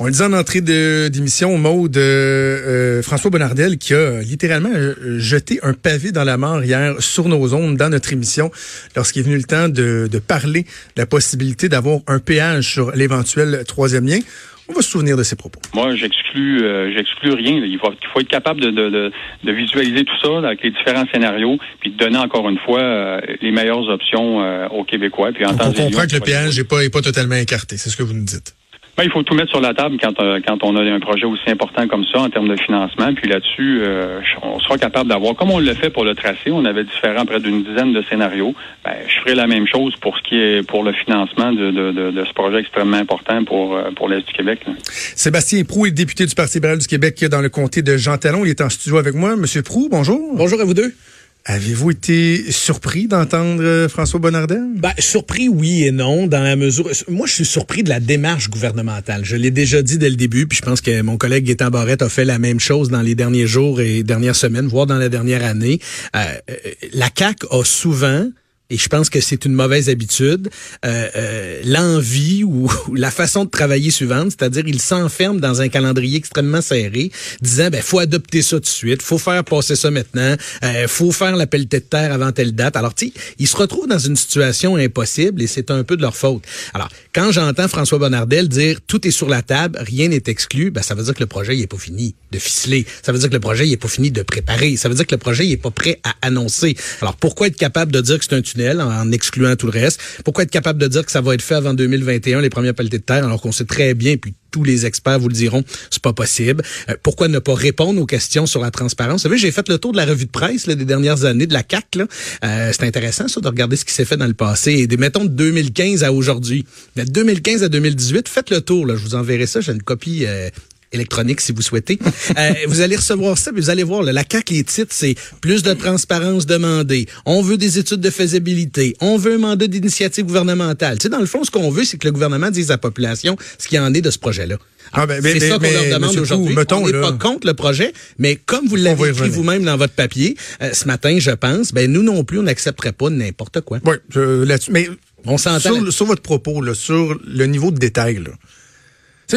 On le dit en entrée d'émission, Maude, euh, euh, François Bonnardel qui a littéralement euh, jeté un pavé dans la mort hier sur nos ondes dans notre émission lorsqu'il est venu le temps de, de parler de la possibilité d'avoir un péage sur l'éventuel troisième lien. On va se souvenir de ses propos. Moi, j'exclus, euh, j'exclus rien. Il faut, il faut être capable de, de, de, de visualiser tout ça avec les différents scénarios, puis de donner encore une fois euh, les meilleures options euh, aux Québécois. Puis en on comprend que le péage n'est pas, est pas totalement écarté, c'est ce que vous nous dites. Ben, il faut tout mettre sur la table quand, euh, quand on a un projet aussi important comme ça en termes de financement. Puis là-dessus, euh, on sera capable d'avoir, comme on le fait pour le tracé, on avait différents près d'une dizaine de scénarios. Ben, je ferai la même chose pour ce qui est pour le financement de, de, de, de ce projet extrêmement important pour, euh, pour l'Est du Québec. là. Sébastien Prou est député du Parti libéral du Québec dans le comté de Jean Talon. Il est en studio avec moi. Monsieur Prou, bonjour. Bonjour à vous deux. Avez-vous été surpris d'entendre euh, François Bonnardel? Ben, surpris, oui et non, dans la mesure. Moi, je suis surpris de la démarche gouvernementale. Je l'ai déjà dit dès le début, puis je pense que mon collègue Gaétan Barrette a fait la même chose dans les derniers jours et dernières semaines, voire dans la dernière année. Euh, euh, la CAC a souvent et je pense que c'est une mauvaise habitude, euh, euh, l'envie ou, la façon de travailler suivante, c'est-à-dire il s'enferme dans un calendrier extrêmement serré, disant ben faut adopter ça tout de suite, faut faire passer ça maintenant, euh, faut faire la pelletée de terre avant telle date. Alors tu ils se retrouvent dans une situation impossible et c'est un peu de leur faute. Alors quand j'entends François Bonnardel dire tout est sur la table, rien n'est exclu, ben ça veut dire que le projet il est pas fini de ficeler, ça veut dire que le projet il est pas fini de préparer, ça veut dire que le projet il est pas prêt à annoncer. Alors pourquoi être capable de dire que c'est un en, excluant tout le reste Pourquoi être capable de dire que ça va être fait avant 2021 les premières pelletées de terre alors qu'on sait très bien puis tous les experts vous le diront, c'est pas possible. Euh, pourquoi ne pas répondre aux questions sur la transparence? Vous savez, j'ai fait le tour de la revue de presse là, des dernières années de la CAC. Là. Euh, c'est intéressant ça de regarder ce qui s'est fait dans le passé et des mettons de 2015 à aujourd'hui. De 2015 à 2018, faites le tour. Là, je vous enverrai ça. J'ai une copie. euh, électronique si vous souhaitez. Euh, vous allez recevoir ça, puis vous allez voir, là, la CAQ, les titres, c'est plus de transparence demandée. On veut des études de faisabilité. On veut un mandat d'initiative gouvernementale. Tu sais, dans le fond, ce qu'on veut, c'est que le gouvernement dise à la population ce qu'il en est de ce projet-là. Ah, ben, mais- c'est ça mais- qu'on leur mais, demande aujourd'hui. On n'est pas contre le projet, mais comme vous l'avez écrit vous-même dans votre papier, euh, ce matin, je pense, ben nous non plus, on n'accepterait pas n'importe quoi. Oui, là-dessus. Mais On s'entend sur, sur votre propos, là, sur le niveau de détail, là.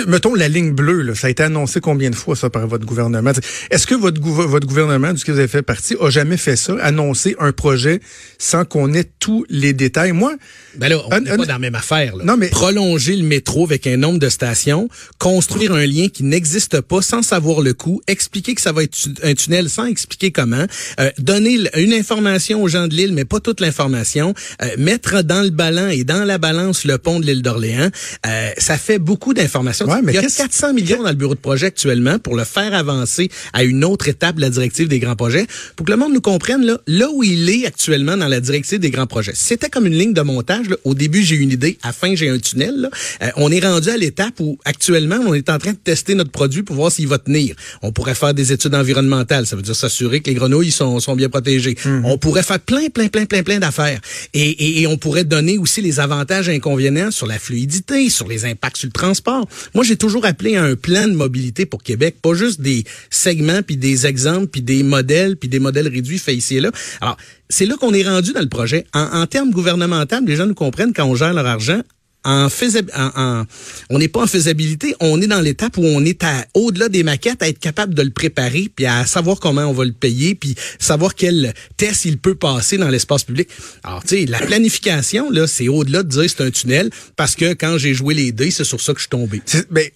Mettons la ligne bleue, là, ça a été annoncé combien de fois ça par votre gouvernement? Est-ce que votre, gouver- votre gouvernement, du que vous avez fait partie, a jamais fait ça, annoncer un projet sans qu'on ait tous les détails? Moi, Ben là, on Un- n'est un- pas dans la même affaire. Là. Non, mais- Prolonger le métro avec un nombre de stations, construire un lien qui n'existe pas sans savoir le coût, expliquer que ça va être un tunnel sans expliquer comment, euh, donner une information aux gens de l'île, mais pas toute l'information, euh, mettre dans le ballon et dans la balance le pont de l'île d'Orléans, euh, ça fait beaucoup d'informations. Ouais, mais Il y a qu'est-ce- 400 millions dans le bureau de projet actuellement pour le faire avancer à une autre étape de la directive des grands projets, pour que le monde nous comprenne là, là où il est actuellement dans la directive des grands projets. C'était comme une ligne de montage. là. Au début, j'ai une idée. À la fin, j'ai un tunnel. là. Euh, on est rendu à l'étape où actuellement, on est en train de tester notre produit pour voir s'il va tenir. On pourrait faire des études environnementales. Ça veut dire s'assurer que les grenouilles sont, sont bien protégées. On pourrait faire plein, plein, plein, plein, plein d'affaires. Et, et, et on pourrait donner aussi les avantages et inconvénients sur la fluidité, sur les impacts sur le transport. Moi, j'ai toujours appelé à un plan de mobilité pour Québec, pas juste des segments, puis des exemples, puis des modèles, puis des modèles réduits faits ici et là. Alors, c'est là qu'on est rendu dans le projet. En, en termes gouvernementaux, les gens nous comprennent quand on gère leur argent. On n'est pas en faisabilité, on est dans l'étape où on est à au-delà des maquettes, à être capable de le préparer, puis à savoir comment on va le payer, puis savoir quel test il peut passer dans l'espace public. Alors, tu sais, la planification, là, c'est au-delà de dire c'est un tunnel, parce que quand j'ai joué les dés, c'est sur ça que je suis tombé. c'est- ben,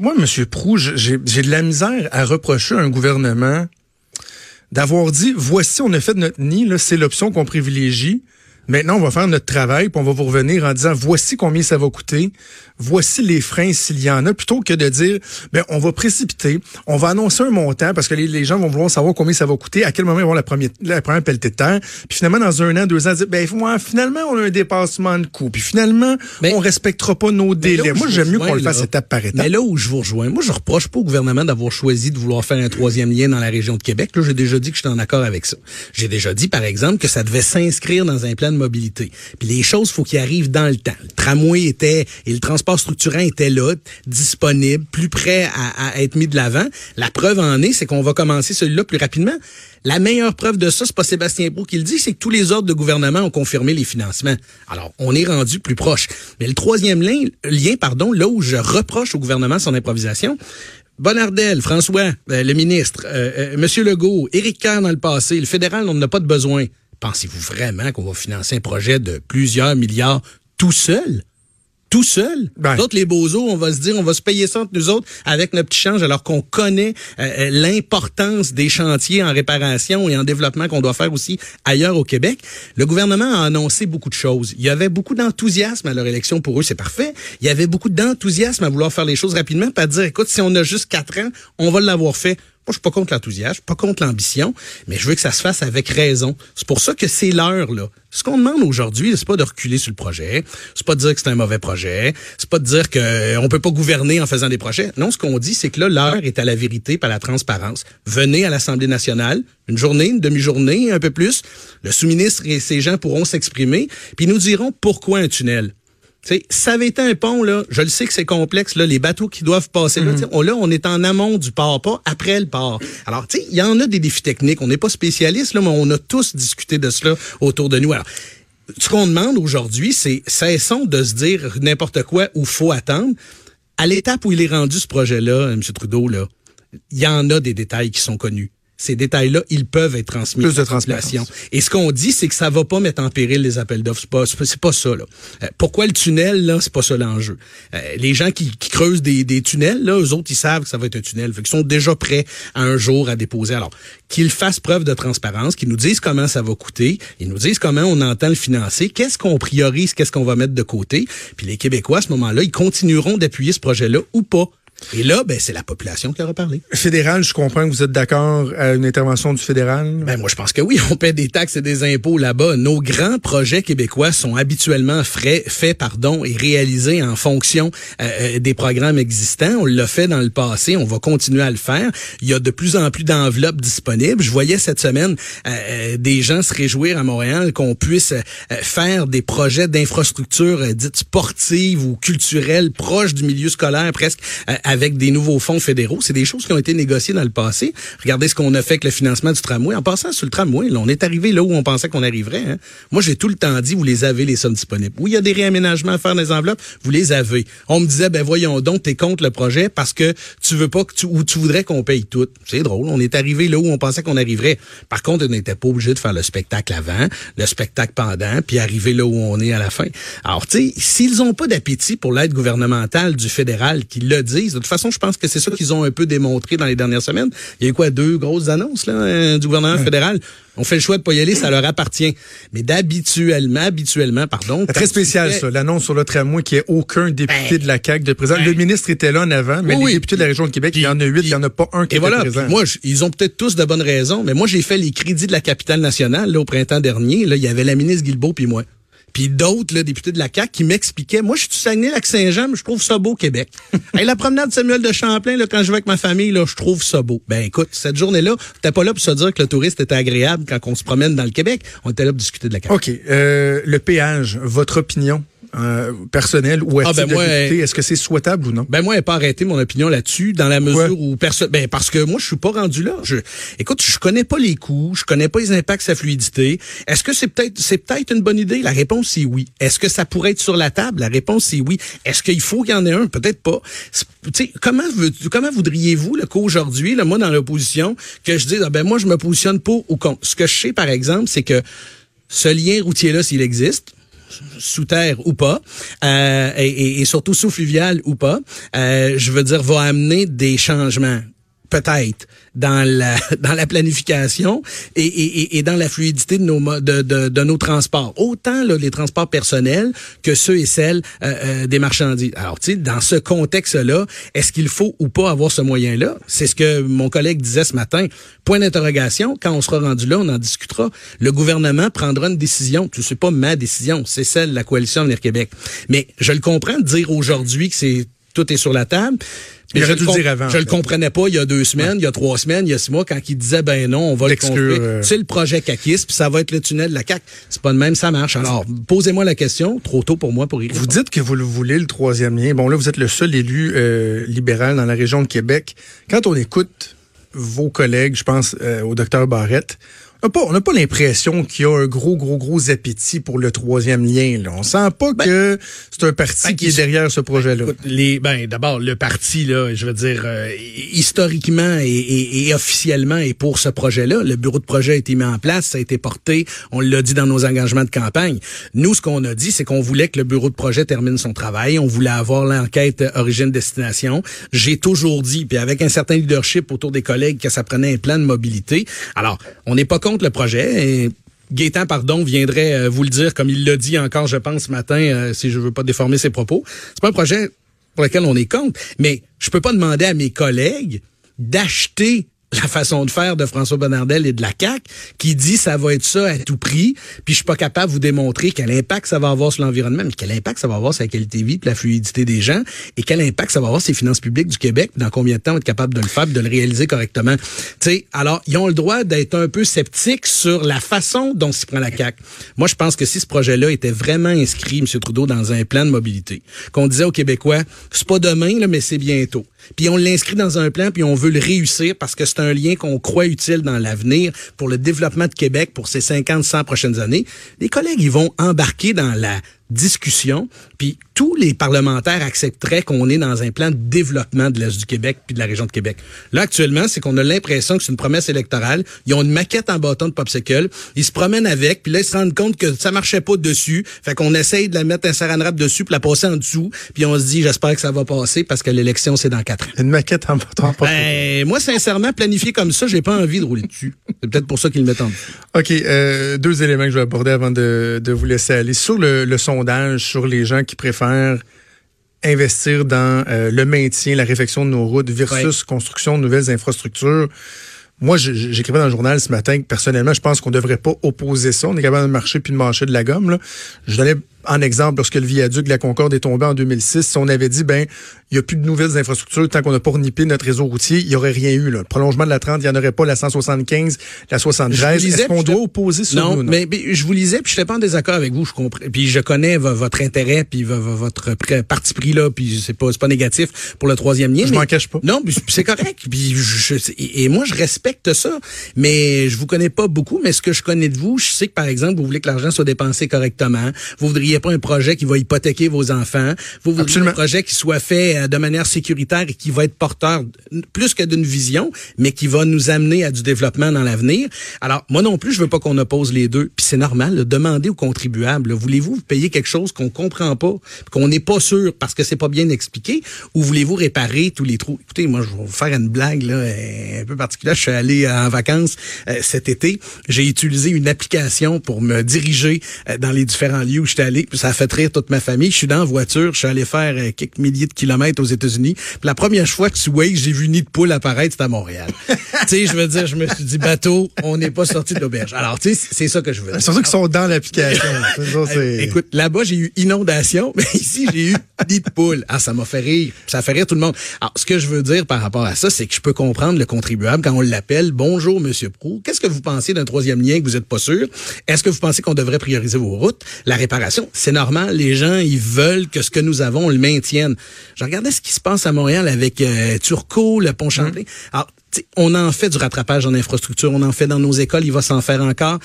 moi, Monsieur Prou, j'ai de la misère à reprocher un gouvernement d'avoir dit, voici, on a fait notre nid, c'est l'option qu'on privilégie, Maintenant, on va faire notre travail, puis on va vous revenir en disant voici combien ça va coûter, voici les freins s'il y en a, plutôt que de dire ben on va précipiter, on va annoncer un montant parce que les, gens vont vouloir savoir combien ça va coûter, à quel moment ils vont la première la première pelletée de terre, puis finalement dans un an, deux ans, dire ben finalement on a un dépassement de coût, puis finalement on respectera pas nos délais. Moi j'aime mieux qu'on le fasse étape par étape. Mais là où je vous rejoins, moi je reproche pas au gouvernement d'avoir choisi de vouloir faire un troisième lien dans la région de Québec. Là j'ai déjà dit que je suis en accord avec ça. J'ai déjà dit par exemple que ça devait s'inscrire dans un plan de mobilité. Puis les choses, faut qu'ils arrivent dans le temps. Le tramway était et le transport structurant était là, disponible, plus prêt à, être mis de l'avant. La preuve en est, c'est qu'on va commencer celui-là plus rapidement. La meilleure preuve de ça, c'est pas Sébastien Brou qui le dit, c'est que tous les ordres de gouvernement ont confirmé les financements. Alors, on est rendu plus proche. Mais le troisième lien, lien, pardon, là où je reproche au gouvernement son improvisation, Bonardel, François, euh, le ministre, euh, euh, Monsieur Legault, Éric Kerr dans le passé, le fédéral, on n'en a pas de besoin. Pensez-vous vraiment qu'on va financer un projet de plusieurs milliards tout seul? Tout seul. Ben. D'autres, les beaux on va se dire, on va se payer ça entre nous autres avec notre petit change, alors qu'on connaît euh, euh, l'importance des chantiers en réparation et en développement qu'on doit faire aussi ailleurs au Québec. Le gouvernement a annoncé beaucoup de choses. Il y avait beaucoup d'enthousiasme à leur élection pour eux, c'est parfait. Il y avait beaucoup d'enthousiasme à vouloir faire les choses rapidement, pas dire, écoute, si on a juste quatre ans, on va l'avoir fait. Moi, je suis pas contre l'enthousiasme, pas contre l'ambition, mais je veux que ça se fasse avec raison. C'est pour ça que c'est l'heure, là. Ce qu'on demande aujourd'hui, c'est pas de reculer sur le projet, c'est pas de dire que c'est un mauvais projet, c'est pas de dire qu'on euh, peut pas gouverner en faisant des projets. Non, ce qu'on dit, c'est que là, l'heure est à la vérité, pas à la transparence. Venez à l'Assemblée nationale, une journée, une demi-journée, un peu plus. Le sous-ministre et ses gens pourront s'exprimer, puis nous diront pourquoi un tunnel. Sais, ça avait été un pont, là, je le sais que c'est complexe, là, les bateaux qui doivent passer là, mhm. on, là, on est en amont du port, pas après le port. Alors, tu sais, il y en a des défis techniques. On n'est pas spécialiste, là, mais on a tous discuté de cela autour de nous. Alors, ce qu'on demande aujourd'hui, c'est cessons de se dire n'importe quoi ou faut attendre. À l'étape où il est rendu ce projet-là, M. Trudeau, là, il y en a des détails qui sont connus ces détails-là, ils peuvent être transmis. Plus de transmission. Et ce qu'on dit, c'est que ça va pas mettre en péril les appels d'offres. C'est pas, c'est pas ça, là. Euh, pourquoi le tunnel, là? C'est pas ça l'enjeu? Euh, les gens qui, creusent des, des, tunnels, là, eux autres, ils savent que ça va être un tunnel. Fait qu'ils sont déjà prêts à un jour à déposer. Alors, qu'ils fassent preuve de transparence, qu'ils nous disent comment ça va coûter, ils nous disent comment on entend le financer, qu'est-ce qu'on priorise, qu'est-ce qu'on va mettre de côté. Puis les Québécois, à ce moment-là, ils continueront d'appuyer ce projet-là ou pas. Et là, ben, c'est la population qui aura parlé. Fédéral, je comprends que vous êtes d'accord à une intervention du fédéral. Ben, moi, je pense que oui. On paie des taxes et des impôts là-bas. Nos grands projets québécois sont habituellement faits, fait, pardon, et réalisés en fonction euh, euh, des programmes existants. On l'a fait dans le passé. On va continuer à le faire. Il y a de plus en plus d'enveloppes disponibles. Je voyais cette semaine euh, des gens se réjouir à Montréal qu'on puisse faire des projets d'infrastructures dites sportives ou culturelles proches du milieu scolaire presque avec des nouveaux fonds fédéraux. C'est des choses qui ont été négociées dans le passé. Regardez ce qu'on a fait avec le financement du tramway. En passant sur le tramway, là, on est arrivé là où on pensait qu'on arriverait. Hein. Moi, j'ai tout le temps dit, vous les avez, les sommes disponibles. Oui, il y a des réaménagements à faire dans les enveloppes, vous les avez. On me disait, ben voyons donc, t'es contre le projet parce que tu veux pas que tu, ou tu voudrais qu'on paye tout. C'est drôle. On est arrivé là où on pensait qu'on arriverait. Par contre, on n'était pas obligé de faire le spectacle avant, le spectacle pendant, puis arriver là où on est à la fin. Alors, tu sais, s'ils ont pas d'appétit pour l'aide gouvernementale du fédéral, qu'ils le disent, toute façon, je pense que c'est ça qu'ils ont un peu démontré dans les dernières semaines. Il y a eu quoi, deux grosses annonces là, euh, du gouvernement fédéral? On fait le choix de pas y aller, ça leur appartient. Mais d'habituellement, habituellement, pardon. Très spécial, ça, l'annonce sur le tramway qui est aucun député ben, de la CAQ de présent. le ben, ministre était là en avant, mais les députés de la région de Québec, il y en a huit, il y en a pas un qui est voilà, présent. Moi, ils ont peut-être tous de bonnes raisons, mais moi, j'ai fait les crédits de la capitale nationale, là, au printemps dernier. Là, il y avait la ministre Guilbeault puis moi puis d'autres là, députés de la CAQ qui m'expliquaient, moi je suis du Saguenay-Lac-Saint-Jean, mais je trouve ça beau Québec. Et la promenade de Samuel de Champlain là, quand je vais avec ma famille, là, je trouve ça beau. Ben écoute, cette journée-là, t'es pas là pour se dire que le touriste était agréable quand on se promène dans le Québec. On était là pour discuter de la CAQ. OK. Euh, le péage, votre opinion? Euh, personnel ou ah, ben est-ce que c'est souhaitable ou non? Ben moi, elle pas arrêté mon opinion là-dessus, dans la mesure où personne. Ben parce que moi, je suis pas rendu là. Je, écoute, je connais pas les coûts, je connais pas les impacts sa fluidité. Est-ce que c'est peut-être c'est peut-être une bonne idée? La réponse c'est oui. Est-ce que ça pourrait être sur la table? La réponse c'est oui. Est-ce qu'il faut qu'il y en ait un? Peut-être pas. comment comment voudriez-vous qu'aujourd'hui, moi dans l'opposition, que je dise ah, ben moi je me positionne pour ou contre? Ce que je sais par exemple, c'est que ce lien routier là, s'il existe, sous terre ou pas, euh, et, et, surtout sous fluvial ou pas, euh, je veux dire, va amener des changements peut-être dans la dans la planification et, et, et dans la fluidité de nos de, de, de nos transports. Autant là, les transports personnels que ceux et celles euh, euh, des marchandises. Alors tu sais dans ce contexte là est-ce qu'il faut ou pas avoir ce moyen là c'est ce que mon collègue disait ce matin. Point d'interrogation. Quand on sera rendu là on en discutera. Le gouvernement prendra une décision. Tu sais pas ma décision. C'est celle de la coalition Avenir Québec. Mais je le comprends de dire aujourd'hui que c'est tout est sur la table Il mais aurait je dû le dire avant, Je le comprenais pas il y a deux semaines, il y a trois semaines, il y a six mois, quand il disait ben non, on va le construire. euh. C'est le projet CACIS, puis ça va être le tunnel de la CAC. C'est pas de même, ça marche. Alors, posez-moi la question, trop tôt pour moi pour y Vous répondre. dites que vous le voulez, le troisième lien. Bon, là, vous êtes le seul élu euh, libéral dans la région de Québec. Quand on écoute vos collègues, je pense euh, au docteur Barrette, on n'a pas, l'impression qu'il y a un gros, gros, gros appétit pour le troisième lien. Là. On sent pas que c'est un parti ben, qui est derrière ce projet-là. Écoute, les, ben, d'abord, le parti, là, je veux dire, euh, historiquement et, et- et officiellement est pour ce projet-là. Le bureau de projet a été mis en place, ça a été porté. On l'a dit dans nos engagements de campagne. Nous, ce qu'on a dit, c'est qu'on voulait que le bureau de projet termine son travail. On voulait avoir l'enquête origine-destination. J'ai toujours dit, puis avec un certain leadership autour des collègues, que ça prenait un plan de mobilité. Alors, on n'est pas contre le projet. Et Gaétan, pardon, viendrait euh, vous le dire, comme il l'a dit encore, je pense, ce matin, euh, si je veux pas déformer ses propos. C'est pas un projet pour lequel on est contre, mais je peux pas demander à mes collègues d'acheter la façon de faire de François Bonnardel et de la CAQ qui dit ça va être ça à tout prix, puis je suis pas capable de vous démontrer quel impact ça va avoir sur l'environnement, mais quel impact ça va avoir sur la qualité de vie, puis la fluidité des gens, et quel impact ça va avoir sur les finances publiques du Québec, dans combien de temps on va être capable de le faire, de le réaliser correctement. Sais, alors ils ont le droit d'être un peu sceptiques sur la façon dont s'y prend la CAQ. Moi, je pense que si ce projet-là était vraiment inscrit, M. Trudeau, dans un plan de mobilité, qu'on disait aux Québécois, c'est pas demain, là, mais c'est bientôt. Puis on l'inscrit dans un plan, puis on veut le réussir parce que c'est un lien qu'on croit utile dans l'avenir pour le développement de Québec pour ces 50, 100 prochaines années. Les collègues, ils vont embarquer dans la discussion, puis tous les parlementaires accepteraient qu'on est dans un plan de développement de l'Est du Québec puis de la région de Québec. Là, actuellement, c'est qu'on a l'impression que c'est une promesse électorale. Ils ont une maquette en bâton de popsicle. Ils se promènent avec, puis là, ils se rendent compte que ça marchait pas dessus. Fait qu'on essaye de la mettre un saran wrap dessus puis la passer en dessous. Puis on se dit, j'espère que ça va passer parce que l'élection, c'est dans quatre ans. Une maquette en bâton. Ben, moi, sincèrement, planifié comme ça, j'ai pas envie de rouler dessus. C'est peut-être pour ça qu'ils le mettent en dessous. OK, euh, deux éléments que je vais aborder avant de, de vous laisser aller. Sur le, le sur les gens qui préfèrent investir dans euh, le maintien, la réfection de nos routes versus construction de nouvelles infrastructures. Moi, j'écrivais dans le journal ce matin que personnellement, je pense qu'on devrait pas opposer ça. On est capable de marcher puis de marcher de la gomme. Là. Je donnais en exemple lorsque le viaduc de la Concorde est tombé en 2006. Si on avait dit, ben, il n'y a plus de nouvelles infrastructures tant qu'on n'a pas renippé notre réseau routier, il n'y aurait rien eu. Là. Le prolongement de la 30, il n'y en aurait pas la 175, la 73. Je vous lisais, Est-ce qu'on doit opposer ça? Non, ou mais, mais je vous lisais, puis je n'étais pas en désaccord avec vous, je comprends. Puis je connais vo- votre intérêt, puis vo- vo- votre parti pris là, puis c'est pas pas négatif pour le troisième lien. Je m'en cache pas. Non, puis c'est correct. puis je- et moi je respecte ça, mais je vous connais pas beaucoup. Mais ce que je connais de vous, je sais que par exemple vous voulez que l'argent soit dépensé correctement. Vous voudriez pas un projet qui va hypothéquer vos enfants. Vous Absolument. un projet qui soit fait euh, de manière sécuritaire et qui va être porteur plus que d'une vision, mais qui va nous amener à du développement dans l'avenir. Alors, moi non plus, je veux pas qu'on oppose les deux. Puis c'est normal, là, demandez aux contribuables, voulez-vous payer quelque chose qu'on comprend pas, qu'on n'est pas sûr parce que c'est pas bien expliqué, ou voulez-vous réparer tous les trous? Écoutez, moi, je vais vous faire une blague là, euh, un peu particulière. Je suis allé en vacances euh, cet été. J'ai utilisé une application pour me diriger euh, dans les différents lieux où j'étais allé. Ça a fait rire toute ma famille. Je suis dans la voiture. Je suis allé faire euh, quelques milliers de kilomètres aux États-Unis. La première fois que sur Waze, j'ai vu Nid de poule apparaître, c'était à Montréal. tu sais, je veux dire, je me suis dit, bateau, on n'est pas sorti de l'auberge. Alors, tu sais, c'est ça que je veux dire. C'est qu'ils sont dans l'application. Écoute, là-bas, j'ai eu inondation, mais ici, j'ai eu nid de poule. Ah, ça m'a fait rire. Ça fait rire tout le monde. Alors, ce que je veux dire par rapport à ça, c'est que je peux comprendre le contribuable quand on l'appelle. Bonjour, Monsieur Prou. Qu'est-ce que vous pensez d'un troisième lien que vous n'êtes pas sûr? Est-ce que vous pensez qu'on devrait prioriser vos routes? La réparation, c'est normal. Les gens, ils veulent que ce que nous avons, on le maintienne. Je regardais ce qui se passe à Montréal avec euh, Turcot, le pont Champlain. Alors, tu sais, on en fait du rattrapage en infrastructure, on en fait dans nos écoles, il va s'en faire encore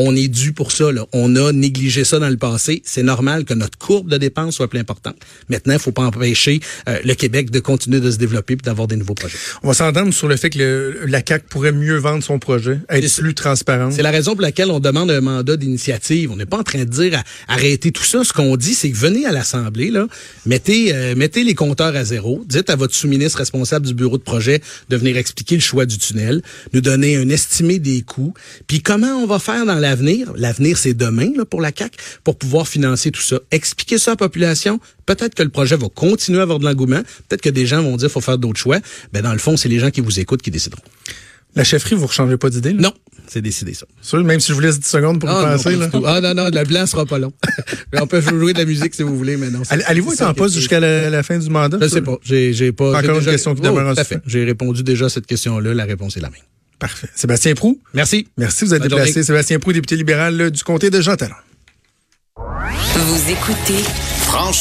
On est dû pour ça. Là. On a négligé ça dans le passé. C'est normal que notre courbe de dépenses soit plus importante. Maintenant, il faut pas empêcher euh, le Québec de continuer de se développer et d'avoir des nouveaux projets. On va s'entendre sur le fait que le, la CAC pourrait mieux vendre son projet, être plus transparente. C'est la raison pour laquelle on demande un mandat d'initiative. On n'est pas en train de dire arrêtez tout ça. Ce qu'on dit, c'est que venez à l'Assemblée, là, mettez, euh, mettez les compteurs à zéro, dites à votre sous-ministre responsable du bureau de projet de venir expliquer le choix du tunnel, nous donner un estimé des coûts, puis comment on va faire dans l'avenir. L'avenir, c'est demain là, pour la CAC, pour pouvoir financer tout ça. Expliquer ça à la population. Peut-être que le projet va continuer à avoir de l'engouement. Peut-être que des gens vont dire faut faire d'autres choix. Ben dans le fond, c'est les gens qui vous écoutent qui décideront. La chefferie, vous ne changez pas d'idée? Non, c'est décidé ça. Sûr, même si je vous laisse 10 secondes pour ah, y penser. Là. Ah non, non, le blanc sera pas long. on peut jouer de la musique si vous voulez, mais non. Allez-vous être en poste jusqu'à la, la, fin du mandat? Je sais pas. J'ai pas. Encore une déjà... question qui oh. J'ai répondu déjà à cette question-là. La réponse est la même. Parfait. Sébastien Prou. Merci. Merci, vous êtes Bonne déplacé. journée. Sébastien Prou, député libéral là, du comté de Jean Talon. Vous écoutez Franchement.